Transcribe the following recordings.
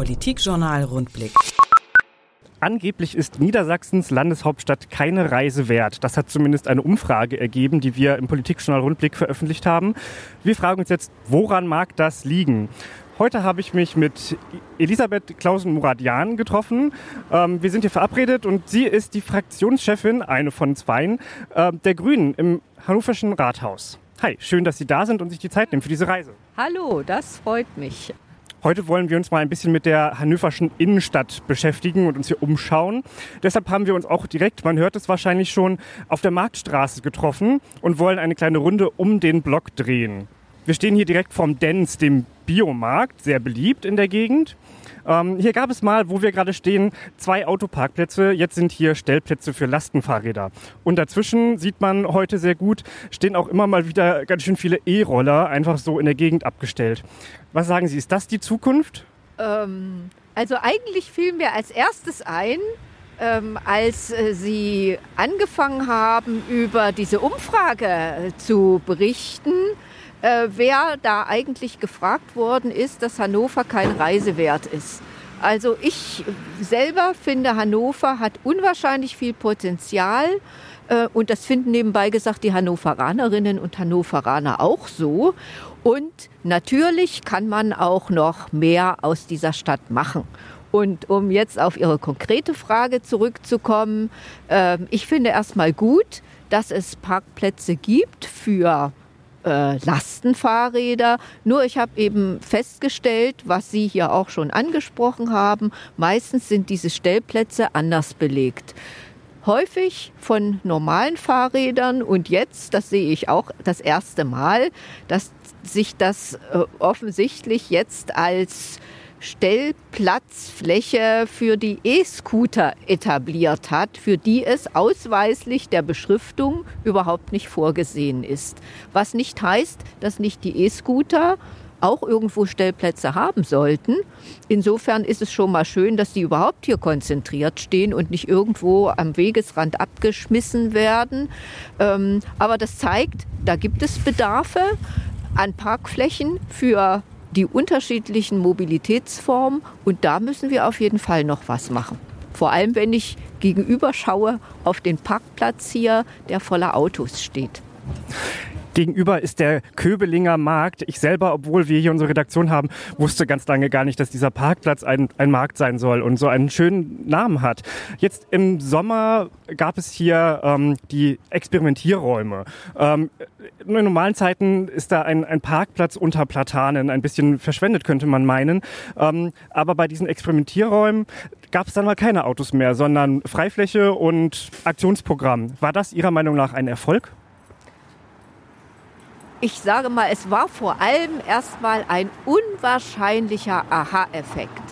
Politikjournal Rundblick. Angeblich ist Niedersachsens Landeshauptstadt keine Reise wert. Das hat zumindest eine Umfrage ergeben, die wir im Politikjournal Rundblick veröffentlicht haben. Wir fragen uns jetzt, woran mag das liegen? Heute habe ich mich mit Elisabeth Klausen-Muradian getroffen. Ähm, wir sind hier verabredet und sie ist die Fraktionschefin, eine von zweien, äh, der Grünen im Hannoverschen Rathaus. Hi, schön, dass Sie da sind und sich die Zeit nehmen für diese Reise. Hallo, das freut mich. Heute wollen wir uns mal ein bisschen mit der hannoverschen Innenstadt beschäftigen und uns hier umschauen. Deshalb haben wir uns auch direkt, man hört es wahrscheinlich schon, auf der Marktstraße getroffen und wollen eine kleine Runde um den Block drehen. Wir stehen hier direkt vorm Dens, dem Biomarkt, sehr beliebt in der Gegend. Ähm, hier gab es mal, wo wir gerade stehen, zwei Autoparkplätze. Jetzt sind hier Stellplätze für Lastenfahrräder. Und dazwischen sieht man heute sehr gut, stehen auch immer mal wieder ganz schön viele E-Roller einfach so in der Gegend abgestellt. Was sagen Sie, ist das die Zukunft? Ähm, also eigentlich fiel mir als erstes ein, ähm, als äh, Sie angefangen haben, über diese Umfrage zu berichten, äh, wer da eigentlich gefragt worden ist, dass Hannover kein Reisewert ist. Also ich selber finde, Hannover hat unwahrscheinlich viel Potenzial. Äh, und das finden nebenbei gesagt die Hannoveranerinnen und Hannoveraner auch so. Und natürlich kann man auch noch mehr aus dieser Stadt machen. Und um jetzt auf Ihre konkrete Frage zurückzukommen, äh, ich finde erstmal gut, dass es Parkplätze gibt für äh, Lastenfahrräder. Nur ich habe eben festgestellt, was Sie hier auch schon angesprochen haben, meistens sind diese Stellplätze anders belegt. Häufig von normalen Fahrrädern und jetzt, das sehe ich auch das erste Mal, dass sich das äh, offensichtlich jetzt als Stellplatzfläche für die E-Scooter etabliert hat, für die es ausweislich der Beschriftung überhaupt nicht vorgesehen ist. Was nicht heißt, dass nicht die E-Scooter auch irgendwo Stellplätze haben sollten. Insofern ist es schon mal schön, dass die überhaupt hier konzentriert stehen und nicht irgendwo am Wegesrand abgeschmissen werden. Ähm, aber das zeigt, da gibt es Bedarfe an Parkflächen für die unterschiedlichen Mobilitätsformen und da müssen wir auf jeden Fall noch was machen. Vor allem, wenn ich gegenüber schaue auf den Parkplatz hier, der voller Autos steht. Gegenüber ist der Köbelinger Markt. Ich selber, obwohl wir hier unsere Redaktion haben, wusste ganz lange gar nicht, dass dieser Parkplatz ein, ein Markt sein soll und so einen schönen Namen hat. Jetzt im Sommer gab es hier ähm, die Experimentierräume. Ähm, in normalen Zeiten ist da ein, ein Parkplatz unter Platanen, ein bisschen verschwendet könnte man meinen. Ähm, aber bei diesen Experimentierräumen gab es dann mal keine Autos mehr, sondern Freifläche und Aktionsprogramm. War das Ihrer Meinung nach ein Erfolg? Ich sage mal, es war vor allem erstmal ein unwahrscheinlicher Aha-Effekt.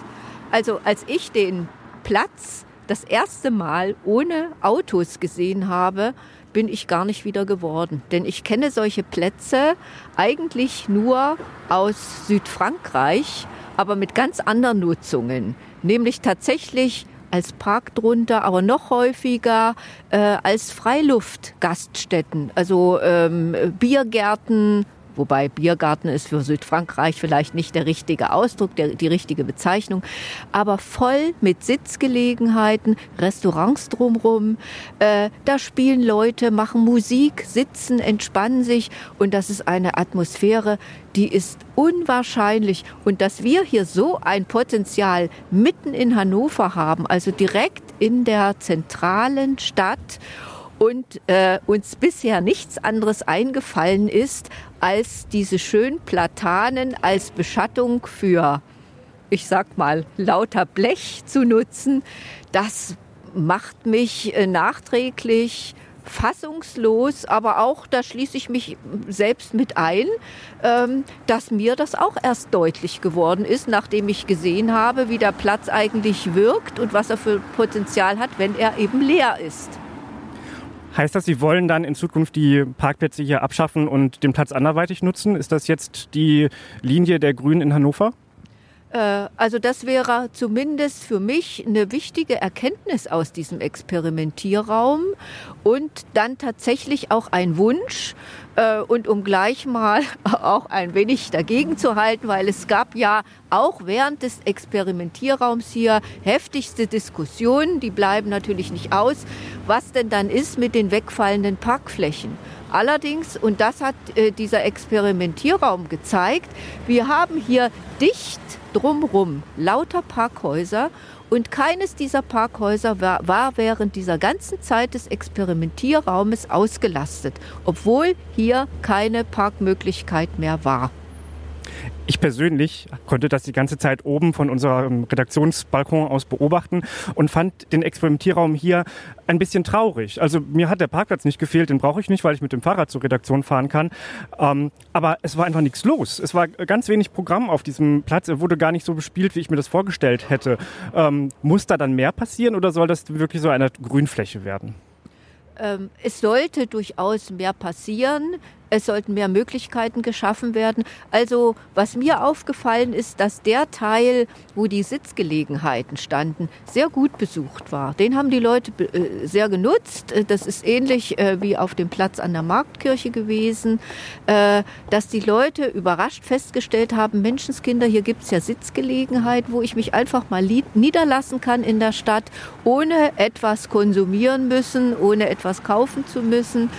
Also als ich den Platz das erste Mal ohne Autos gesehen habe, bin ich gar nicht wieder geworden. Denn ich kenne solche Plätze eigentlich nur aus Südfrankreich, aber mit ganz anderen Nutzungen. Nämlich tatsächlich als Park drunter, aber noch häufiger äh, als Freiluftgaststätten, also ähm, Biergärten, wobei Biergarten ist für Südfrankreich vielleicht nicht der richtige Ausdruck, der, die richtige Bezeichnung, aber voll mit Sitzgelegenheiten, Restaurants drumrum. Äh, da spielen Leute, machen Musik, sitzen, entspannen sich und das ist eine Atmosphäre, die ist unwahrscheinlich. Und dass wir hier so ein Potenzial mitten in Hannover haben, also direkt in der zentralen Stadt und äh, uns bisher nichts anderes eingefallen ist, als diese schönen Platanen als Beschattung für, ich sag mal, lauter Blech zu nutzen, das macht mich äh, nachträglich fassungslos, aber auch, da schließe ich mich selbst mit ein, ähm, dass mir das auch erst deutlich geworden ist, nachdem ich gesehen habe, wie der Platz eigentlich wirkt und was er für Potenzial hat, wenn er eben leer ist. Heißt das, Sie wollen dann in Zukunft die Parkplätze hier abschaffen und den Platz anderweitig nutzen? Ist das jetzt die Linie der Grünen in Hannover? Äh, also das wäre zumindest für mich eine wichtige Erkenntnis aus diesem Experimentierraum und dann tatsächlich auch ein Wunsch, Äh, und um gleich mal auch ein wenig dagegen zu halten, weil es gab ja auch während des Experimentierraums hier heftigste Diskussionen, die bleiben natürlich nicht aus, was denn dann ist mit den wegfallenden Parkflächen. Allerdings, und das hat äh, dieser Experimentierraum gezeigt, wir haben hier dicht drumrum lauter Parkhäuser und keines dieser Parkhäuser war, war, während dieser ganzen Zeit des Experimentierraumes ausgelastet, obwohl hier keine Parkmöglichkeit mehr war. Ich persönlich konnte das die ganze Zeit oben von unserem Redaktionsbalkon aus beobachten und fand den Experimentierraum hier ein bisschen traurig. Also mir hat der Parkplatz nicht gefehlt, den brauche ich nicht, weil ich mit dem Fahrrad zur Redaktion fahren kann. Ähm, aber es war einfach nichts los. Es war ganz wenig Programm auf diesem Platz. Er wurde gar nicht so bespielt, wie ich mir das vorgestellt hätte. Ähm, muss da dann mehr passieren oder soll das wirklich so eine Grünfläche werden? Ähm, es sollte durchaus mehr passieren. Es sollten mehr Möglichkeiten geschaffen werden. Also was mir aufgefallen ist, dass der Teil, wo die Sitzgelegenheiten standen, sehr gut besucht war. Den haben die Leute äh, sehr genutzt. Äh, das ist ähnlich äh, wie auf dem Platz an der Marktkirche gewesen, dass die Leute überrascht festgestellt haben, Menschenskinder, hier gibt es ja Sitzgelegenheit, wo ich mich einfach mal niederlassen kann in der Stadt, ohne etwas konsumieren müssen, ohne etwas kaufen zu müssen.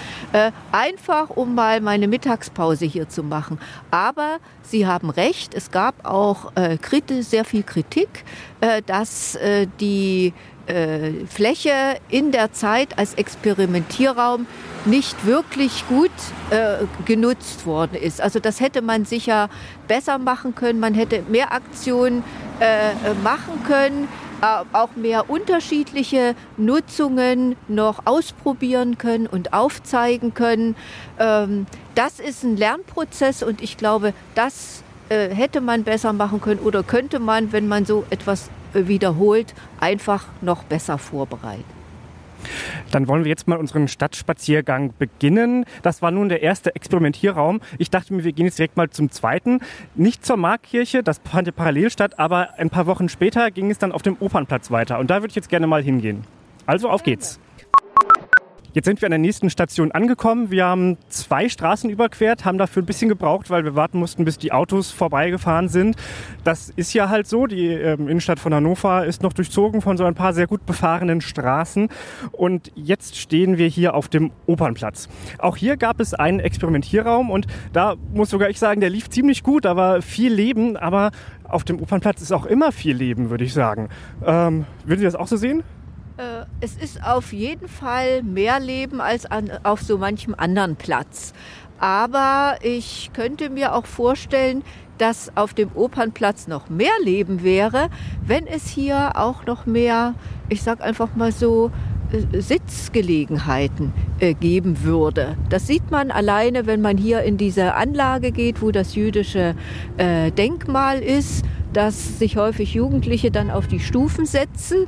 Einfach um mal meine Mittagspause hier zu machen. Aber Sie haben recht, es gab auch äh, sehr viel Kritik, äh, dass äh, die äh, Fläche in der Zeit als Experimentierraum nicht wirklich gut äh, genutzt worden ist. Also das hätte man sicher besser machen können. Man hätte mehr Aktionen äh, machen können. Äh, auch mehr unterschiedliche Nutzungen noch ausprobieren können und aufzeigen können. Ähm, das ist ein Lernprozess und ich glaube, das äh, hätte man besser machen können oder könnte man, wenn man so etwas äh, wiederholt, einfach noch besser vorbereiten. Dann wollen wir jetzt mal unseren Stadtspaziergang beginnen. Das war nun der erste Experimentierraum. Ich dachte mir, wir gehen jetzt direkt mal zum zweiten. Nicht zur Markkirche, das fand ja parallel statt, aber ein paar Wochen später ging es dann auf dem Opernplatz weiter. Und da würde ich jetzt gerne mal hingehen. Also auf geht's. Jetzt sind wir an der nächsten Station angekommen. Wir haben zwei Straßen überquert, haben dafür ein bisschen gebraucht, weil wir warten mussten, bis die Autos vorbeigefahren sind. Das ist ja halt so. Die ähm, Innenstadt von Hannover ist noch durchzogen von so ein paar sehr gut befahrenen Straßen. Und jetzt stehen wir hier auf dem Opernplatz. Auch hier gab es einen Experimentierraum und da muss sogar ich sagen, der lief ziemlich gut. Da war viel Leben, aber auf dem Opernplatz ist auch immer viel Leben, würde ich sagen. Ähm, würden Sie das auch so sehen? Äh, es ist auf jeden Fall mehr Leben als an, auf so manchem anderen Platz. Aber ich könnte mir auch vorstellen, dass auf dem Opernplatz noch mehr Leben wäre, wenn es hier auch noch mehr, ich sag einfach mal so, äh, Sitzgelegenheiten äh, geben würde. Das sieht man alleine, wenn man hier in diese Anlage geht, wo das jüdische Denkmal ist, dass sich häufig Jugendliche dann auf die Stufen setzen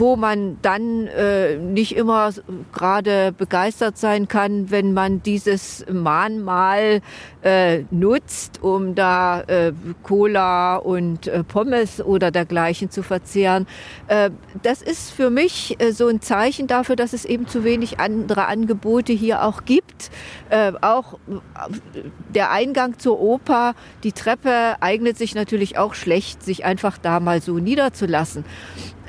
wo man dann äh, nicht immer gerade begeistert sein kann, wenn man dieses Mahnmal äh, nutzt, um da äh, Cola und äh, Pommes oder dergleichen zu verzehren. Äh, das ist für mich äh, so ein Zeichen dafür, dass es eben zu wenig andere Angebote hier auch gibt. Äh, auch äh, der Eingang zur Oper, die Treppe eignet sich natürlich auch schlecht, sich einfach da mal so niederzulassen.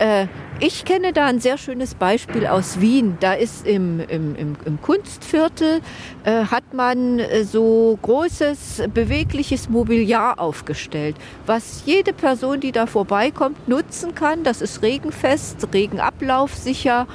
Äh, ich kenne da ein sehr schönes Beispiel aus Wien. Da ist im, im, im, im Kunstviertel, äh, hat man äh, so großes, bewegliches Mobiliar aufgestellt, was jede Person, die da vorbeikommt, nutzen kann. Das ist regenfest, regenablaufsicher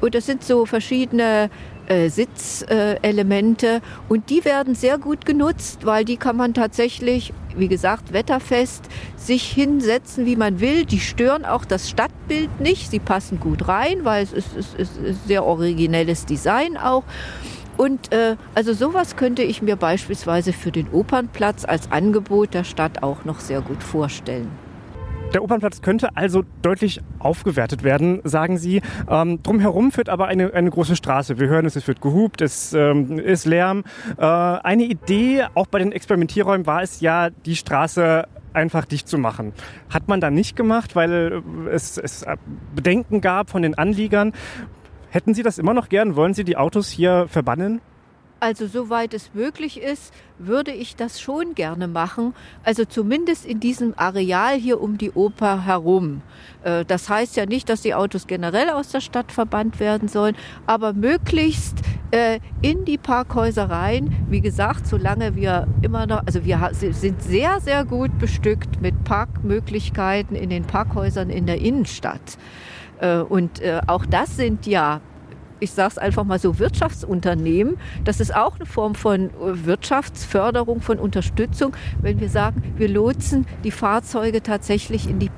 und das sind so verschiedene äh, Sitzelemente und die werden sehr gut genutzt, weil die kann man tatsächlich, wie gesagt, wetterfest sich hinsetzen, wie man will. Die stören auch das Stadtbild nicht. Sie passen gut rein, weil es ist, ist, ist sehr originelles Design auch. Und äh, also sowas könnte ich mir beispielsweise für den Opernplatz als Angebot der Stadt auch noch sehr gut vorstellen. Der Opernplatz könnte also deutlich aufgewertet werden, sagen Sie. Ähm, drumherum führt aber eine, eine große Straße. Wir hören es, es wird gehupt, es ähm, ist Lärm. Äh, eine Idee, auch bei den Experimentierräumen, war es ja, die Straße einfach dicht zu machen. Hat man da nicht gemacht, weil es, es Bedenken gab von den Anliegern. Hätten Sie das immer noch gern? Wollen Sie die Autos hier verbannen? Also soweit es möglich ist, würde ich das schon gerne machen. Also zumindest in diesem Areal hier um die Oper herum. Äh, das heißt ja nicht, dass die Autos generell aus der Stadt verbannt werden sollen, aber möglichst äh, in die Parkhäuser rein. Wie gesagt, solange wir immer noch, also wir sind sehr, sehr gut bestückt mit Parkmöglichkeiten in den Parkhäusern in der Innenstadt. Äh, und auch das sind ja ich sage es einfach mal so, Wirtschaftsunternehmen. Das ist auch eine Form von äh, Wirtschaftsförderung, von Unterstützung, wenn wir sagen, wir lotsen die Fahrzeuge tatsächlich in die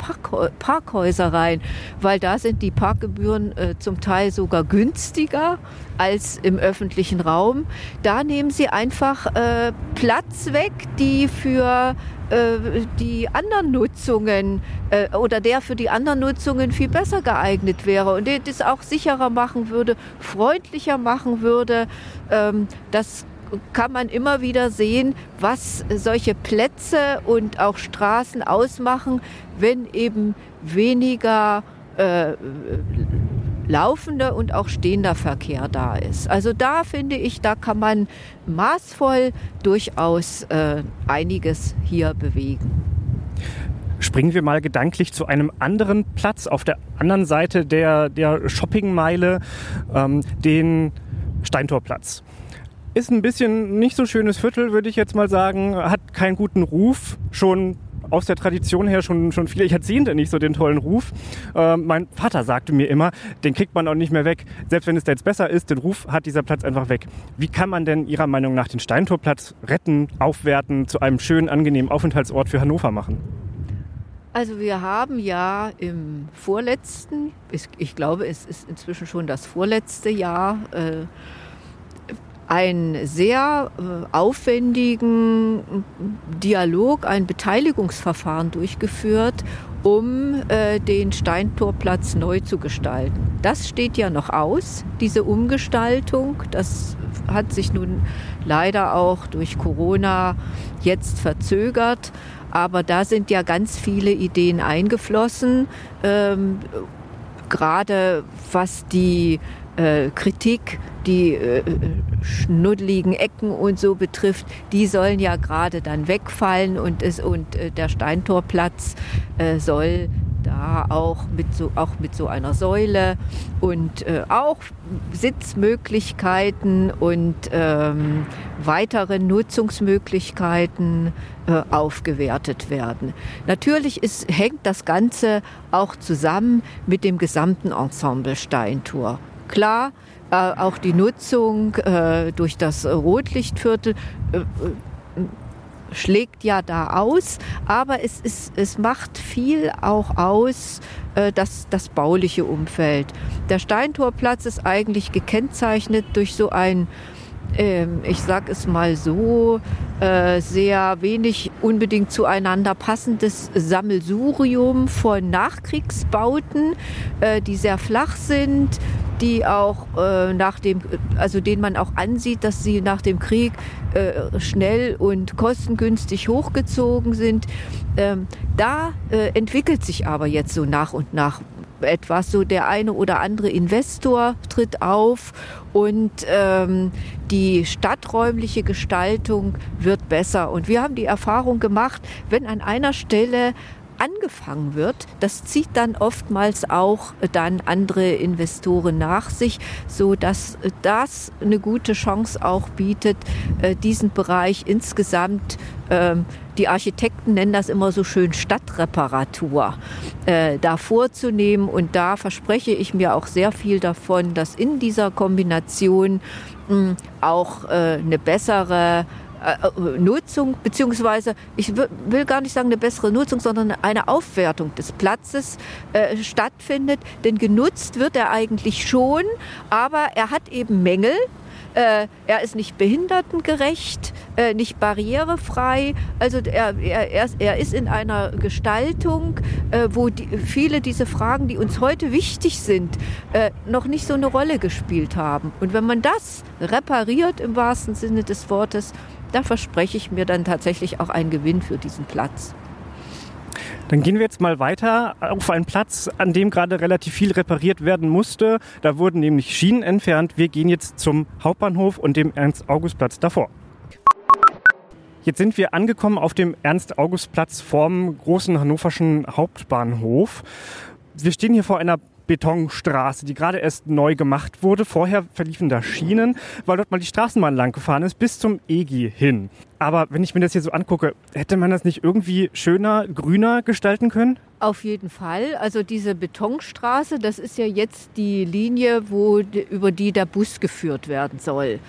Parkhäuser rein, weil da sind die Parkgebühren äh, zum Teil sogar günstiger als im öffentlichen Raum. Da nehmen sie einfach äh, Platz weg, die für äh, die anderen Nutzungen äh, oder der für die anderen Nutzungen viel besser geeignet wäre und das auch sicherer machen würde, freundlicher machen würde. Ähm, das kann man immer wieder sehen, was solche Plätze und auch Straßen ausmachen, wenn eben weniger äh, laufender und auch stehender Verkehr da ist. Also da finde ich, da kann man maßvoll durchaus äh, einiges hier bewegen. Springen wir mal gedanklich zu einem anderen Platz auf der anderen Seite der, der Shoppingmeile, ähm, den Steintorplatz. Ist ein bisschen nicht so schönes Viertel, würde ich jetzt mal sagen. Hat keinen guten Ruf. Schon aus der Tradition her schon, schon viele Jahrzehnte nicht so den tollen Ruf. Äh, mein Vater sagte mir immer, den kriegt man auch nicht mehr weg. Selbst wenn es da jetzt besser ist, den Ruf hat dieser Platz einfach weg. Wie kann man denn Ihrer Meinung nach den Steintorplatz retten, aufwerten, zu einem schönen, angenehmen Aufenthaltsort für Hannover machen? Also wir haben ja im vorletzten, ich glaube es ist inzwischen schon das vorletzte Jahr, äh, einen sehr äh, aufwendigen Dialog, ein Beteiligungsverfahren durchgeführt, um äh, den Steintorplatz neu zu gestalten. Das steht ja noch aus, diese Umgestaltung. Das hat sich nun leider auch durch Corona jetzt verzögert. Aber da sind ja ganz viele Ideen eingeflossen, ähm, gerade was die äh, Kritik, die äh, schnuddeligen Ecken und so betrifft, die sollen ja gerade dann wegfallen und, es, und äh, der Steintorplatz äh, soll da auch mit so, auch mit so einer Säule und äh, auch Sitzmöglichkeiten und ähm, weitere Nutzungsmöglichkeiten äh, aufgewertet werden. Natürlich ist, hängt das Ganze auch zusammen mit dem gesamten Ensemble Steintor. Klar, äh, auch die Nutzung äh, durch das Rotlichtviertel äh, schlägt ja da aus, aber es, ist, es macht viel auch aus, äh, das, das bauliche Umfeld. Der Steintorplatz ist eigentlich gekennzeichnet durch so ein ich sag es mal so, äh, sehr wenig unbedingt zueinander passendes Sammelsurium von Nachkriegsbauten, äh, die sehr flach sind, die auch äh, nach dem, also denen man auch ansieht, dass sie nach dem Krieg schnell und kostengünstig hochgezogen sind. Ähm, da entwickelt sich aber jetzt so nach und nach etwas. So der eine oder andere Investor tritt auf und ähm, die stadträumliche Gestaltung wird besser. Und wir haben die Erfahrung gemacht, wenn an einer Stelle angefangen wird, das zieht dann oftmals auch dann andere Investoren nach sich, so dass das eine gute Chance auch bietet, äh, diesen Bereich insgesamt die Architekten nennen das immer so schön Stadtreparatur, äh, da vorzunehmen. Und da verspreche ich mir auch sehr viel davon, dass in dieser Kombination mh, auch äh, eine bessere äh, äh, Nutzung, beziehungsweise ich will gar nicht sagen eine bessere Nutzung, sondern eine Aufwertung des Platzes äh, stattfindet. Denn genutzt wird er eigentlich schon, aber er hat eben Mängel. Äh, er ist nicht behindertengerecht, äh, nicht barrierefrei. Also er, er, er ist in einer Gestaltung, äh, wo die, viele diese Fragen, die uns heute wichtig sind, äh, noch nicht so eine Rolle gespielt haben. Und wenn man das repariert im wahrsten Sinne des Wortes, da verspreche ich mir dann tatsächlich auch einen Gewinn für diesen Platz. Dann gehen wir jetzt mal weiter auf einen Platz, an dem gerade relativ viel repariert werden musste. Da wurden nämlich Schienen entfernt. Wir gehen jetzt zum Hauptbahnhof und dem Ernst-August-Platz davor. Jetzt sind wir angekommen auf dem Ernst-August-Platz vorm großen hannoverschen Hauptbahnhof. Wir stehen hier vor einer Betonstraße, die gerade erst neu gemacht wurde. Vorher verliefen da Schienen, weil dort mal die Straßenbahn lang gefahren ist, bis zum EGI hin. Aber wenn ich mir das hier so angucke, hätte man das nicht irgendwie schöner, grüner gestalten können? Auf jeden Fall. Also diese Betonstraße, das ist ja jetzt die Linie, wo, über die der Bus geführt werden soll.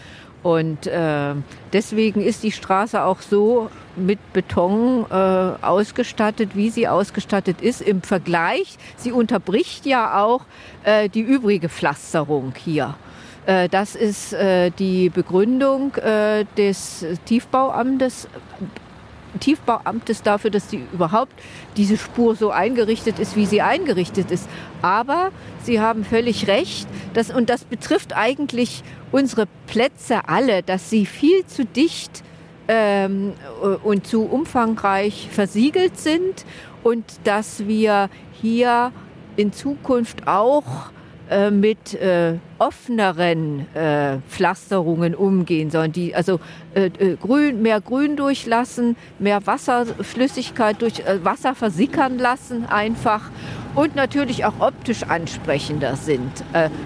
Und äh, deswegen ist die Straße auch so mit Beton äh, ausgestattet, wie sie ausgestattet ist im Vergleich. Sie unterbricht ja auch äh, die übrige Pflasterung hier. Äh, das ist äh, die Begründung äh, des Tiefbauamtes, Tiefbauamtes dafür, dass sie überhaupt diese Spur so eingerichtet ist, wie sie eingerichtet ist. Aber Sie haben völlig recht, dass, und das betrifft eigentlich unsere Plätze alle, dass sie viel zu dicht ähm, und zu umfangreich versiegelt sind und dass wir hier in Zukunft auch äh, mit äh, offeneren äh, Pflasterungen umgehen sollen, die also äh, äh, grün, mehr Grün durchlassen, mehr Wasserflüssigkeit durch Wasser versickern lassen einfach und natürlich auch optisch ansprechender sind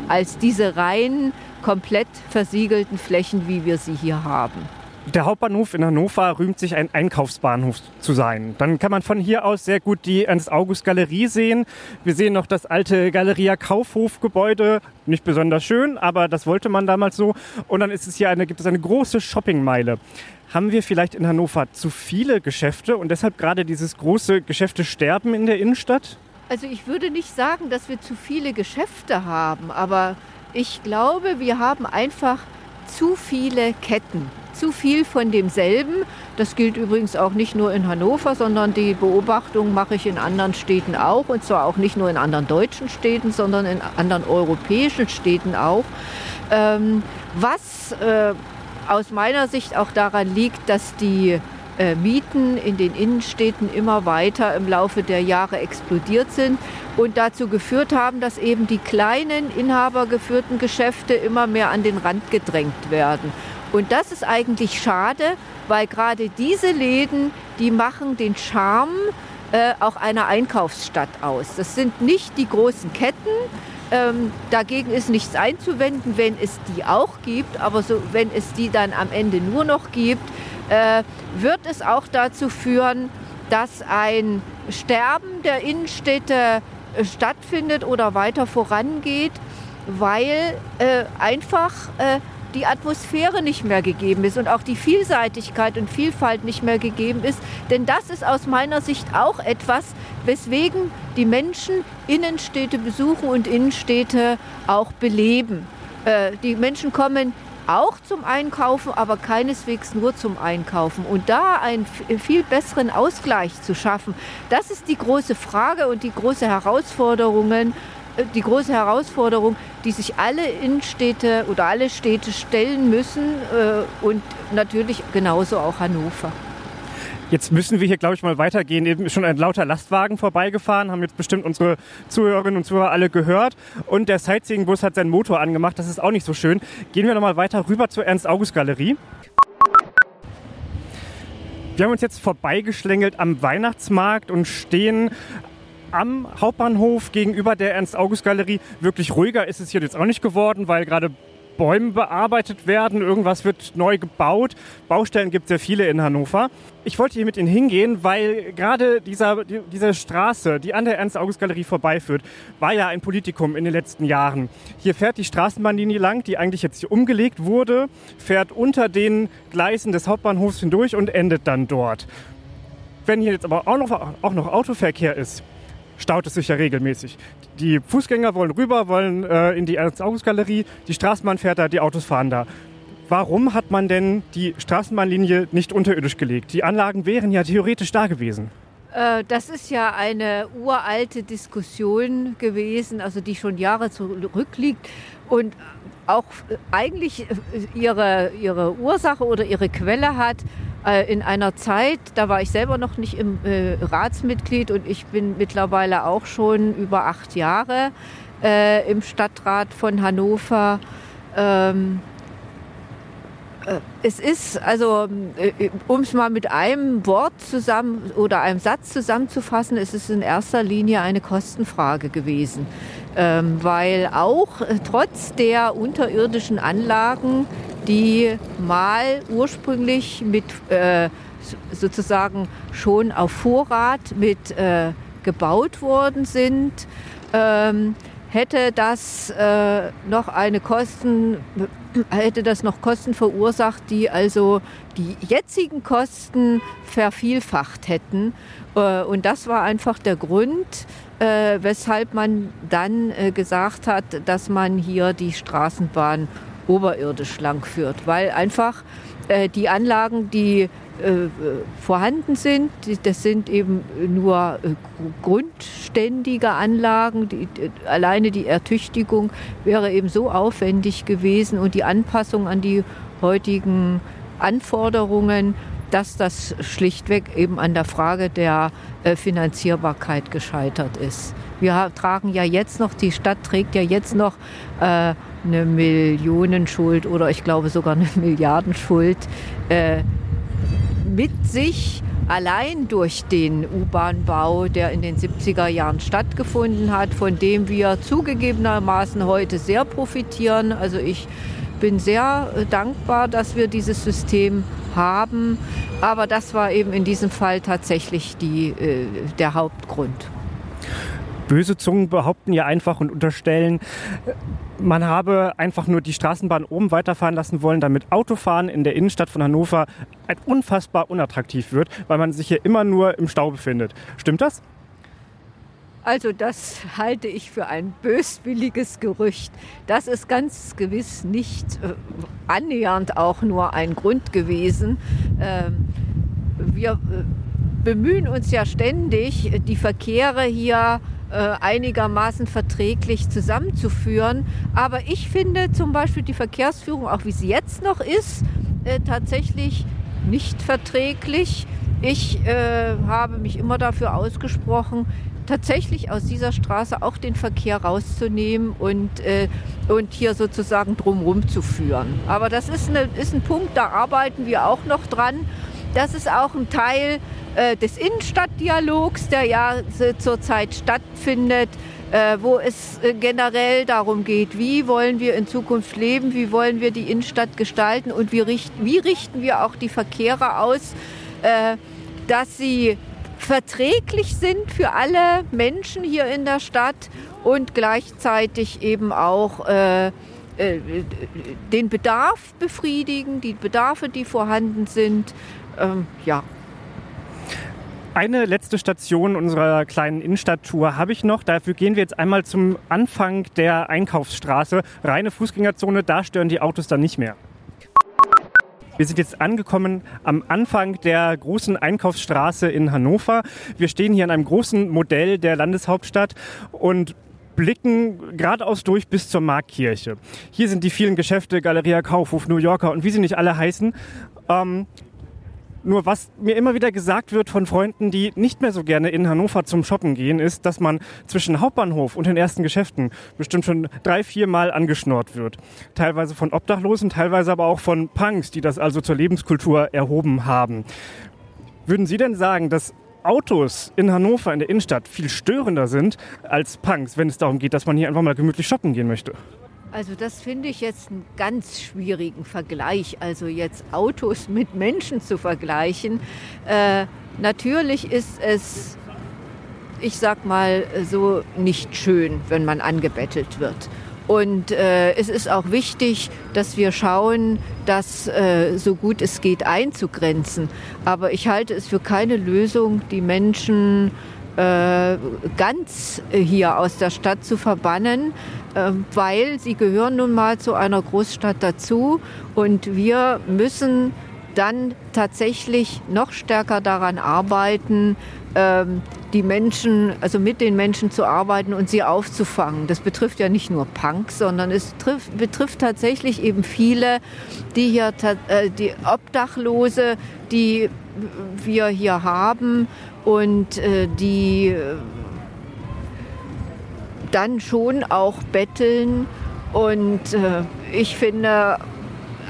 als diese rein komplett versiegelten Flächen, wie wir sie hier haben. Der Hauptbahnhof in Hannover rühmt sich ein Einkaufsbahnhof zu sein. Dann kann man von hier aus sehr gut die Ernst-August-Galerie sehen. Wir sehen noch das alte Galeria Kaufhof-Gebäude. Nicht besonders schön, aber das wollte man damals so. Und dann ist es hier eine, gibt es eine große Shoppingmeile. Haben wir vielleicht in Hannover zu viele Geschäfte und deshalb gerade dieses große Geschäfte-Sterben in der Innenstadt? Also ich würde nicht sagen, dass wir zu viele Geschäfte haben, aber ich glaube, wir haben einfach zu viele Ketten zu viel von demselben. Das gilt übrigens auch nicht nur in Hannover, sondern die Beobachtung mache ich in anderen Städten auch. Und zwar auch nicht nur in anderen deutschen Städten, sondern in anderen europäischen Städten auch. Ähm, was äh, aus meiner Sicht auch daran liegt, dass die äh, Mieten in den Innenstädten immer weiter im Laufe der Jahre explodiert sind und dazu geführt haben, dass eben die kleinen inhabergeführten Geschäfte immer mehr an den Rand gedrängt werden. Und das ist eigentlich schade, weil gerade diese Läden, die machen den Charme äh, auch einer Einkaufsstadt aus. Das sind nicht die großen Ketten. Ähm, dagegen ist nichts einzuwenden, wenn es die auch gibt. Aber so, wenn es die dann am Ende nur noch gibt, äh, wird es auch dazu führen, dass ein Sterben der Innenstädte äh, stattfindet oder weiter vorangeht, weil äh, einfach äh, die Atmosphäre nicht mehr gegeben ist und auch die Vielseitigkeit und Vielfalt nicht mehr gegeben ist. Denn das ist aus meiner Sicht auch etwas, weswegen die Menschen Innenstädte besuchen und Innenstädte auch beleben. Äh, die Menschen kommen auch zum Einkaufen, aber keineswegs nur zum Einkaufen. Und da einen viel besseren Ausgleich zu schaffen, das ist die große Frage und die große Herausforderung, äh, die große Herausforderung, die sich alle Innenstädte oder alle Städte stellen müssen äh, und natürlich genauso auch Hannover. Jetzt müssen wir hier, glaube ich, mal weitergehen. Eben ist schon ein lauter Lastwagen vorbeigefahren, haben jetzt bestimmt unsere Zuhörerinnen und Zuhörer alle gehört. Und der Sightseeing-Bus hat seinen Motor angemacht. Das ist auch nicht so schön. Gehen wir nochmal weiter rüber zur Ernst-August-Galerie. Wir haben uns jetzt vorbeigeschlängelt am Weihnachtsmarkt und stehen am Hauptbahnhof gegenüber der Ernst-August-Galerie. Wirklich ruhiger ist es hier jetzt auch nicht geworden, weil gerade Bäume bearbeitet werden, irgendwas wird neu gebaut. Baustellen gibt es sehr viele in Hannover. Ich wollte hier mit Ihnen hingehen, weil gerade dieser, diese Straße, die an der Ernst-August-Galerie vorbeiführt, war ja ein Politikum in den letzten Jahren. Hier fährt die Straßenbahnlinie lang, die eigentlich jetzt hier umgelegt wurde, fährt unter den Gleisen des Hauptbahnhofs hindurch und endet dann dort. Wenn hier jetzt aber auch noch, auch noch Autoverkehr ist, staut es sich ja regelmäßig. Die Fußgänger wollen rüber, wollen äh, in die Ernst-August-Galerie, die Straßenbahn fährt da, die Autos fahren da. Warum hat man denn die Straßenbahnlinie nicht unterirdisch gelegt? Die Anlagen wären ja theoretisch da gewesen. Äh, das ist ja eine uralte Diskussion gewesen, also die schon Jahre zurückliegt und auch eigentlich ihre, ihre Ursache oder ihre Quelle hat äh, in einer Zeit, da war ich selber noch nicht im äh, Ratsmitglied und ich bin mittlerweile auch schon über acht Jahre äh, im Stadtrat von Hannover. Ähm, äh, es ist, also äh, um es mal mit einem Wort zusammen oder einem Satz zusammenzufassen, es ist in erster Linie eine Kostenfrage gewesen. Ähm, weil auch äh, trotz der unterirdischen Anlagen, die mal ursprünglich mit äh, sozusagen schon auf Vorrat mit äh, gebaut worden sind, ähm, hätte das äh, noch eine Kosten hätte das noch Kosten verursacht, die also die jetzigen Kosten vervielfacht hätten. Äh, und das war einfach der Grund, äh, weshalb man dann äh, gesagt hat, dass man hier die Straßenbahn oberirdisch lang führt, weil einfach die Anlagen, die vorhanden sind. Das sind eben nur äh, grundständige Anlagen. Die, alleine die Ertüchtigung wäre eben so aufwendig gewesen und die Anpassung an die heutigen Anforderungen, dass das schlichtweg eben an der Frage der äh, Finanzierbarkeit gescheitert ist. Wir tragen ja jetzt noch, die Stadt trägt ja jetzt noch äh, eine Millionenschuld oder ich glaube sogar eine Milliardenschuld äh, mit sich allein durch den U-Bahn-Bau, der in den 70er Jahren stattgefunden hat, von dem wir zugegebenermaßen heute sehr profitieren. Also ich bin sehr äh, dankbar, dass wir dieses System haben. Aber das war eben in diesem Fall tatsächlich die, äh, der Hauptgrund. Böse Zungen behaupten ja einfach und unterstellen, man habe einfach nur die Straßenbahn oben weiterfahren lassen wollen, damit Autofahren in der Innenstadt von Hannover unfassbar unattraktiv wird, weil man sich hier immer nur im Stau befindet. Stimmt das? Also das halte ich für ein böswilliges Gerücht. Das ist ganz gewiss nicht äh, annähernd auch nur ein Grund gewesen. Ähm, wir äh, bemühen uns ja ständig, die Verkehre hier äh, einigermaßen verträglich zusammenzuführen. Aber ich finde zum Beispiel die Verkehrsführung, auch wie sie jetzt noch ist, äh, tatsächlich nicht verträglich. Ich äh, habe mich immer dafür ausgesprochen, tatsächlich aus dieser Straße auch den Verkehr rauszunehmen und, äh, und hier sozusagen drumherum zu führen. Aber das ist, eine, ist ein Punkt, da arbeiten wir auch noch dran. Das ist auch ein Teil äh, des Innenstadtdialogs, der ja zurzeit stattfindet, äh, wo es äh, generell darum geht, wie wollen wir in Zukunft leben, wie wollen wir die Innenstadt gestalten und wie, richt, wie richten wir auch die Verkehre aus, äh, dass sie verträglich sind für alle Menschen hier in der Stadt und gleichzeitig eben auch äh, den Bedarf befriedigen, die Bedarfe, die vorhanden sind. Ähm, ja, eine letzte Station unserer kleinen Innenstadttour habe ich noch. Dafür gehen wir jetzt einmal zum Anfang der Einkaufsstraße. Reine Fußgängerzone, da stören die Autos dann nicht mehr. Wir sind jetzt angekommen am Anfang der großen Einkaufsstraße in Hannover. Wir stehen hier an einem großen Modell der Landeshauptstadt und blicken geradeaus durch bis zur Marktkirche. Hier sind die vielen Geschäfte, Galeria Kaufhof, New Yorker und wie sie nicht alle heißen. Ähm, nur was mir immer wieder gesagt wird von Freunden, die nicht mehr so gerne in Hannover zum Shoppen gehen, ist, dass man zwischen Hauptbahnhof und den ersten Geschäften bestimmt schon drei, vier Mal angeschnort wird. Teilweise von Obdachlosen, teilweise aber auch von Punks, die das also zur Lebenskultur erhoben haben. Würden Sie denn sagen, dass Autos in Hannover in der Innenstadt viel störender sind als Punks, wenn es darum geht, dass man hier einfach mal gemütlich shoppen gehen möchte? Also das finde ich jetzt einen ganz schwierigen Vergleich. Also jetzt Autos mit Menschen zu vergleichen. Äh, natürlich ist es, ich sag mal so, nicht schön, wenn man angebettelt wird. Und äh, es ist auch wichtig, dass wir schauen, das äh, so gut es geht einzugrenzen. Aber ich halte es für keine Lösung, die Menschen äh, ganz hier aus der Stadt zu verbannen, äh, weil sie gehören nun mal zu einer Großstadt dazu und wir müssen dann tatsächlich noch stärker daran arbeiten, ähm, die Menschen, also mit den Menschen zu arbeiten und sie aufzufangen. Das betrifft ja nicht nur Punks, sondern es trifft, betrifft tatsächlich eben viele, die hier, äh, die Obdachlose, die wir hier haben und äh, die äh, dann schon auch betteln. Und äh, ich finde,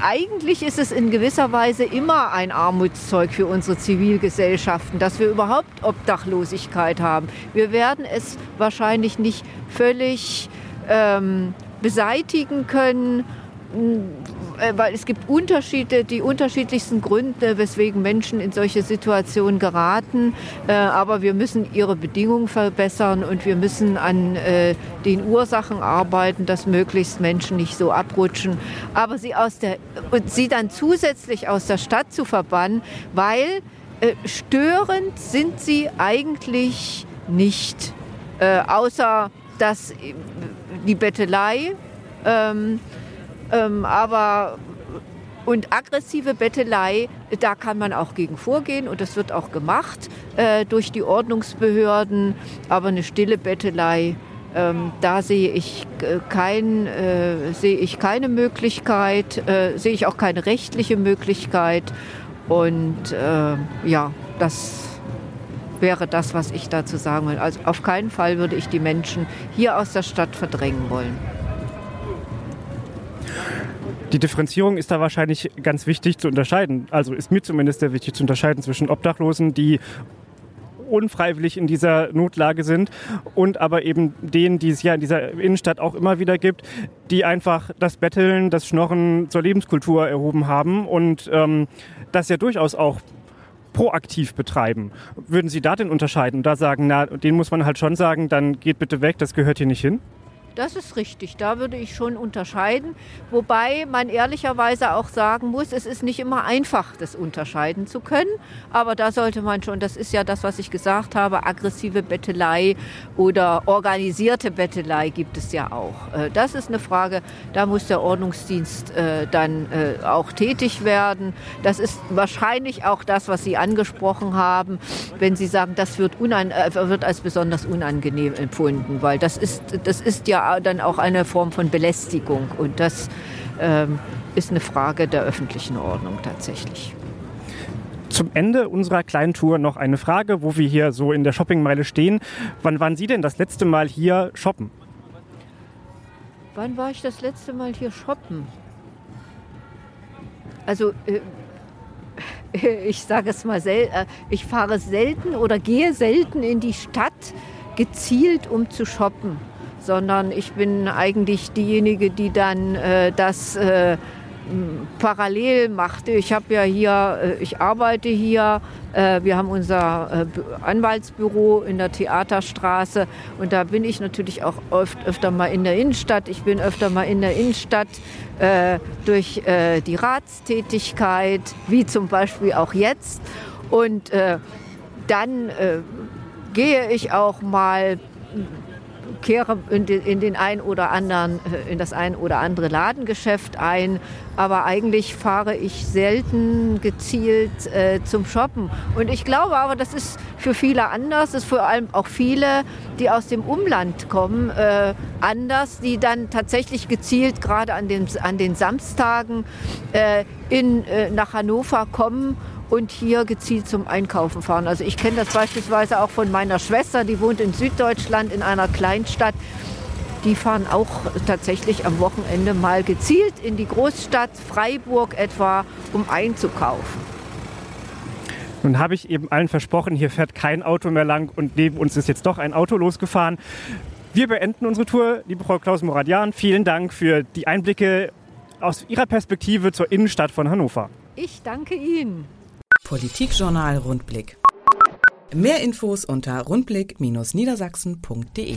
eigentlich ist es in gewisser Weise immer ein Armutszeug für unsere Zivilgesellschaften, dass wir überhaupt Obdachlosigkeit haben. Wir werden es wahrscheinlich nicht völlig ähm, beseitigen können, weil es gibt Unterschiede, die unterschiedlichsten Gründe, weswegen Menschen in solche Situationen geraten. Äh, aber wir müssen ihre Bedingungen verbessern und wir müssen an äh, den Ursachen arbeiten, dass möglichst Menschen nicht so abrutschen. Aber sie aus der und sie dann zusätzlich aus der Stadt zu verbannen, weil störend sind sie eigentlich nicht, außer dass die Bettelei ähm, ähm, aber und aggressive Bettelei, da kann man auch gegen vorgehen und das wird auch gemacht äh, durch die Ordnungsbehörden. Aber eine stille Bettelei, ähm, da sehe ich, äh, kein, äh, sehe ich keine Möglichkeit, äh, sehe ich auch keine rechtliche Möglichkeit. Und äh, ja, das wäre das, was ich dazu sagen will. Also auf keinen Fall würde ich die Menschen hier aus der Stadt verdrängen wollen. Die Differenzierung ist da wahrscheinlich ganz wichtig zu unterscheiden. Also ist mir zumindest sehr wichtig zu unterscheiden zwischen Obdachlosen, die unfreiwillig in dieser Notlage sind und aber eben denen, die es ja in dieser Innenstadt auch immer wieder gibt, die einfach das Betteln, das Schnorren zur Lebenskultur erhoben haben und ähm, das ja durchaus auch proaktiv betreiben. Würden Sie da denn unterscheiden und da sagen, na, den muss man halt schon sagen, dann geht bitte weg, das gehört hier nicht hin? Das ist richtig, da würde ich schon unterscheiden. Wobei man ehrlicherweise auch sagen muss, es ist nicht immer einfach, das unterscheiden zu können. Aber da sollte man schon, das ist ja das, was ich gesagt habe, aggressive Bettelei oder organisierte Bettelei gibt es ja auch. Äh, das ist eine Frage, da muss der Ordnungsdienst äh, dann äh, auch tätig werden. Das ist wahrscheinlich auch das, was Sie angesprochen haben, wenn Sie sagen, das wird, wird als besonders unangenehm empfunden, weil das ist, das ist ja dann auch eine Form von Belästigung. Und das ähm, ist eine Frage der öffentlichen Ordnung tatsächlich. Zum Ende unserer kleinen Tour noch eine Frage, wo wir hier so in der Shoppingmeile stehen. Wann waren Sie denn das letzte Mal hier shoppen? Wann war ich das letzte Mal hier shoppen? Also äh, ich sage es mal, äh, ich fahre selten oder gehe selten in die Stadt gezielt, um zu shoppen sondern ich bin eigentlich diejenige, die dann äh, das äh, parallel macht. Ich habe ja hier, äh, ich arbeite hier, äh, wir haben unser äh, Anwaltsbüro in der Theaterstraße und da bin ich natürlich auch oft, öfter mal in der Innenstadt. Ich bin öfter mal in der Innenstadt durch die Ratstätigkeit, wie zum Beispiel auch jetzt. Und dann gehe ich auch mal kehre in den, in den ein oder anderen, äh, in das ein oder andere Ladengeschäft ein. Aber eigentlich fahre ich selten gezielt äh, zum Shoppen. Und ich glaube aber, das ist für viele anders. Das ist vor allem auch viele, die aus dem Umland kommen, äh, anders, die dann tatsächlich gezielt gerade an den, an den Samstagen äh, in, äh, nach Hannover kommen und hier gezielt zum Einkaufen fahren. Also ich kenne das beispielsweise auch von meiner Schwester, die wohnt in Süddeutschland in einer Kleinstadt. Die fahren auch tatsächlich am Wochenende mal gezielt in die Großstadt Freiburg etwa, um einzukaufen. Nun habe ich eben allen versprochen, hier fährt kein Auto mehr lang und neben uns ist jetzt doch ein Auto losgefahren. Wir beenden unsere Tour, liebe Frau Klaus-Moradian. Vielen Dank für die Einblicke aus Ihrer Perspektive zur Innenstadt von Hannover. Ich danke Ihnen. Politikjournal Rundblick. Mehr Infos unter rundblick-niedersachsen.de.